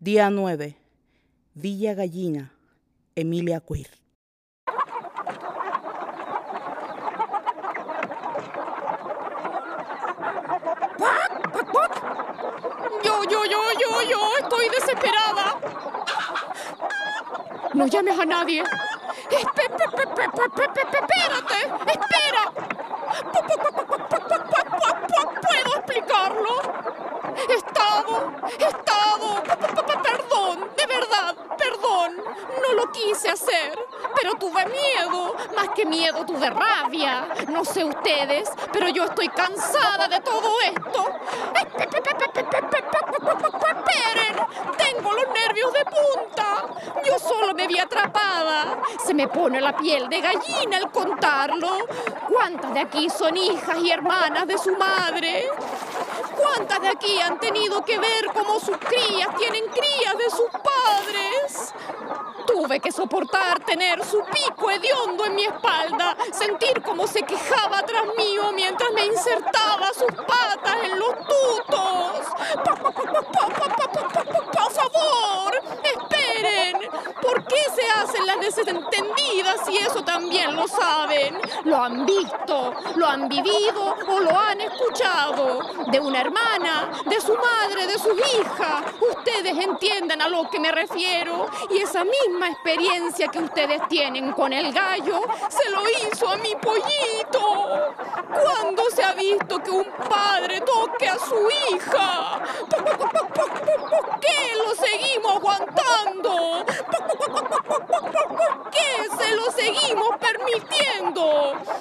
Día 9. Villa Gallina, Emilia Queer. Yo, yo, yo, yo, yo, estoy desesperada. No llames a nadie. Espérate. Miedo. Más que miedo, tuve rabia. No sé ustedes, pero yo estoy cansada de todo esto. Esperen, tengo los nervios de punta. Yo solo me vi atrapada. Se me pone la piel de gallina al contarlo. ¿Cuántas de aquí son hijas y hermanas de su madre? ¿Cuántas de aquí han tenido que ver cómo sus crías tienen crías de sus padres? Tuve que soportar tener su pico hediondo en mi espalda, sentir cómo se quejaba tras mío mientras me insertaba sus patas en los tutos. ¡Por, por, por, por, por, por, por, por, por, por favor! ¡Esperen! ¿Por qué desentendidas si eso también lo saben? Lo han visto, lo han vivido o lo han escuchado. De una hermana, de su madre, de su hija. Ustedes entienden a lo que me refiero. Y esa misma experiencia que ustedes tienen con el gallo, se lo hizo a mi pollito. ¿Cuándo se ha visto que un padre toque a su hija? ¿Por, por- por- por- por- por- por qué lo seguimos aguantando? Lo seguimos?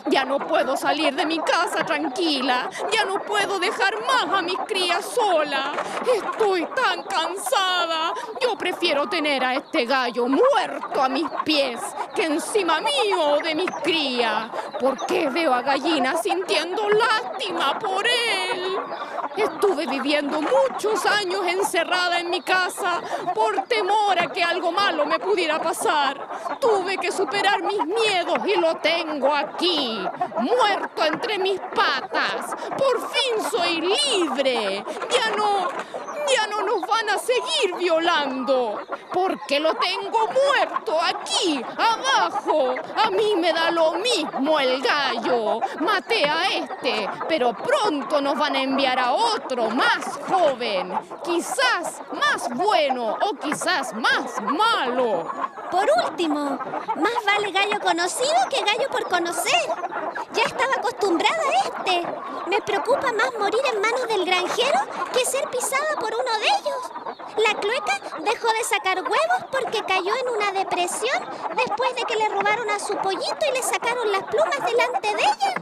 Ya no puedo salir de mi casa tranquila. Ya no puedo dejar más a mis crías sola. Estoy tan cansada. Yo prefiero tener a este gallo muerto a mis pies que encima mío de mis crías. ¿Por qué veo a Gallina sintiendo lástima por él? Estuve viviendo muchos años encerrada en mi casa por temor a que algo malo me pudiera pasar. Tuve que superar mis miedos y lo tengo aquí, muerto entre mis patas. Por fin soy libre. Ya no, no nos van a seguir violando, porque lo tengo muerto aquí, abajo. A mí me da lo mismo el gallo. Maté a este, pero pronto nos van a enviar a otro más joven, quizás más bueno o quizás más malo. Por último, más vale gallo conocido que gallo por conocer. Ya estaba acostumbrada a este. Me preocupa más morir en manos del granjero que ser pisada por uno de ellos. La clueca dejó de sacar huevos porque cayó en una depresión después de que le robaron a su pollito y le sacaron las plumas delante de ella.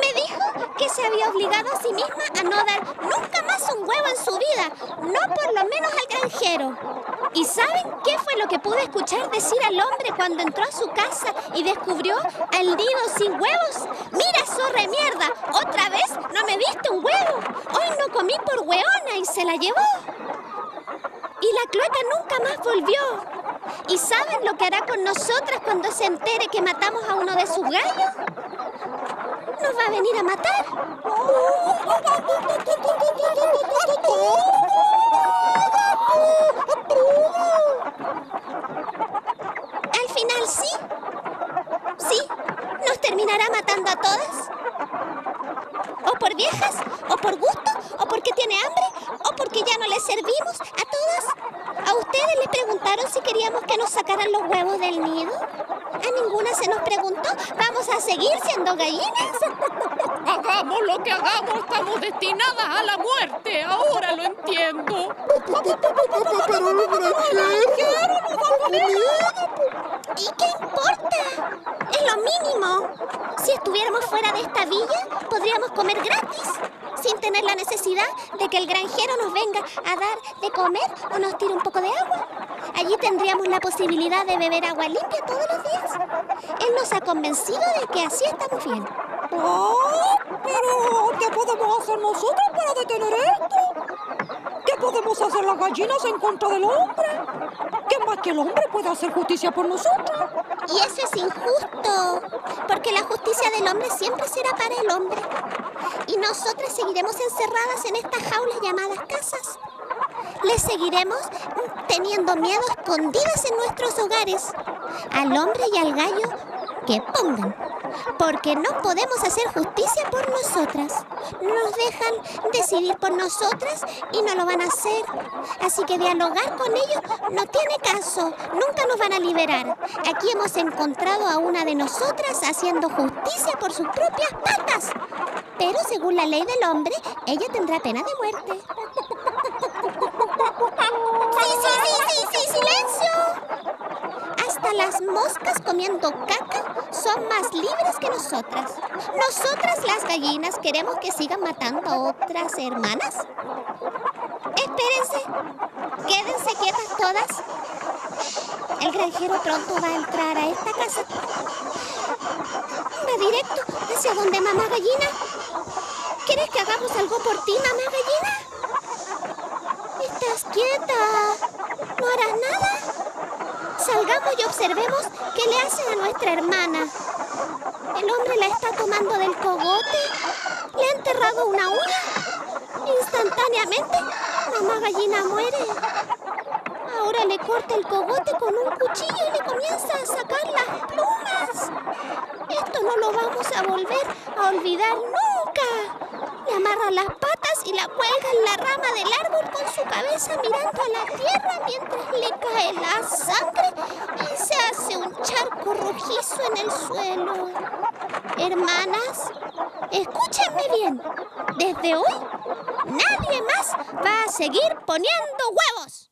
Me dijo que se había obligado a sí misma a no dar nunca más un huevo en su vida, no por lo menos al granjero. ¿Y saben qué fue lo que pude escuchar decir al hombre cuando entró a su casa y descubrió al nido sin huevos? ¡Mira, zorra mierda! ¿Otra vez no me diste un huevo? Hoy no comí por hueona y se la llevó. Y la clueca nunca más volvió. ¿Y saben lo que hará con nosotras cuando se entere que matamos a uno de sus gallos? Nos va a venir a matar. Al final sí. Sí, nos terminará matando a todas. O por viejas, o por gusto, o porque tiene hambre, o porque ya no le servimos a todas. ¿A ustedes les preguntaron si queríamos que nos sacaran los huevos del nido? A ninguna se nos preguntó. ¿Vamos a seguir siendo gallinas? Hagamos lo que hagamos, estamos destinadas a la muerte. Ahora lo entiendo. ¿Y qué importa? Es lo mínimo. Si estuviéramos fuera de esta villa, podríamos comer gratis, sin tener la necesidad de que el granjero nos venga a dar de comer o nos tire un poco de agua. Allí tendríamos la posibilidad de beber agua limpia todos los días. Él nos ha convencido de que así estamos bien. Oh, pero ¿qué podemos hacer nosotros para detener esto? ¿Qué podemos hacer las gallinas en contra del hombre? ¿Qué más que el hombre puede hacer justicia por nosotros? Y eso es injusto, porque la justicia del hombre siempre será para el hombre. Y nosotras seguiremos encerradas en estas jaulas llamadas casas. Les seguiremos teniendo miedo escondidas en nuestros hogares. Al hombre y al gallo que pongan. Porque no podemos hacer justicia por nosotras. Nos dejan decidir por nosotras y no lo van a hacer. Así que dialogar con ellos no tiene caso. Nunca nos van a liberar. Aquí hemos encontrado a una de nosotras haciendo justicia por sus propias patas. Pero según la ley del hombre, ella tendrá pena de muerte. Las moscas comiendo caca son más libres que nosotras. Nosotras las gallinas queremos que sigan matando a otras hermanas. Espérense, quédense quietas todas. El granjero pronto va a entrar a esta casa. Va directo hacia donde mamá gallina. ¿Quieres que hagamos algo por ti, mamá gallina? Estás quieta. ¿No harás nada? Salgamos y observemos qué le hacen a hermana. El hombre la está tomando del cogote. Le ha enterrado una uña. Instantáneamente, mamá gallina muere. Ahora le corta el cogote con un cuchillo y le comienza a sacar las plumas. Esto no lo vamos a volver a olvidar nunca. Le amarra las patas y la cuelga en la rama del árbol con su cabeza mirando a la tierra mientras le cae la sangre y se hace un en el suelo. Hermanas, escúchenme bien. Desde hoy, nadie más va a seguir poniendo huevos.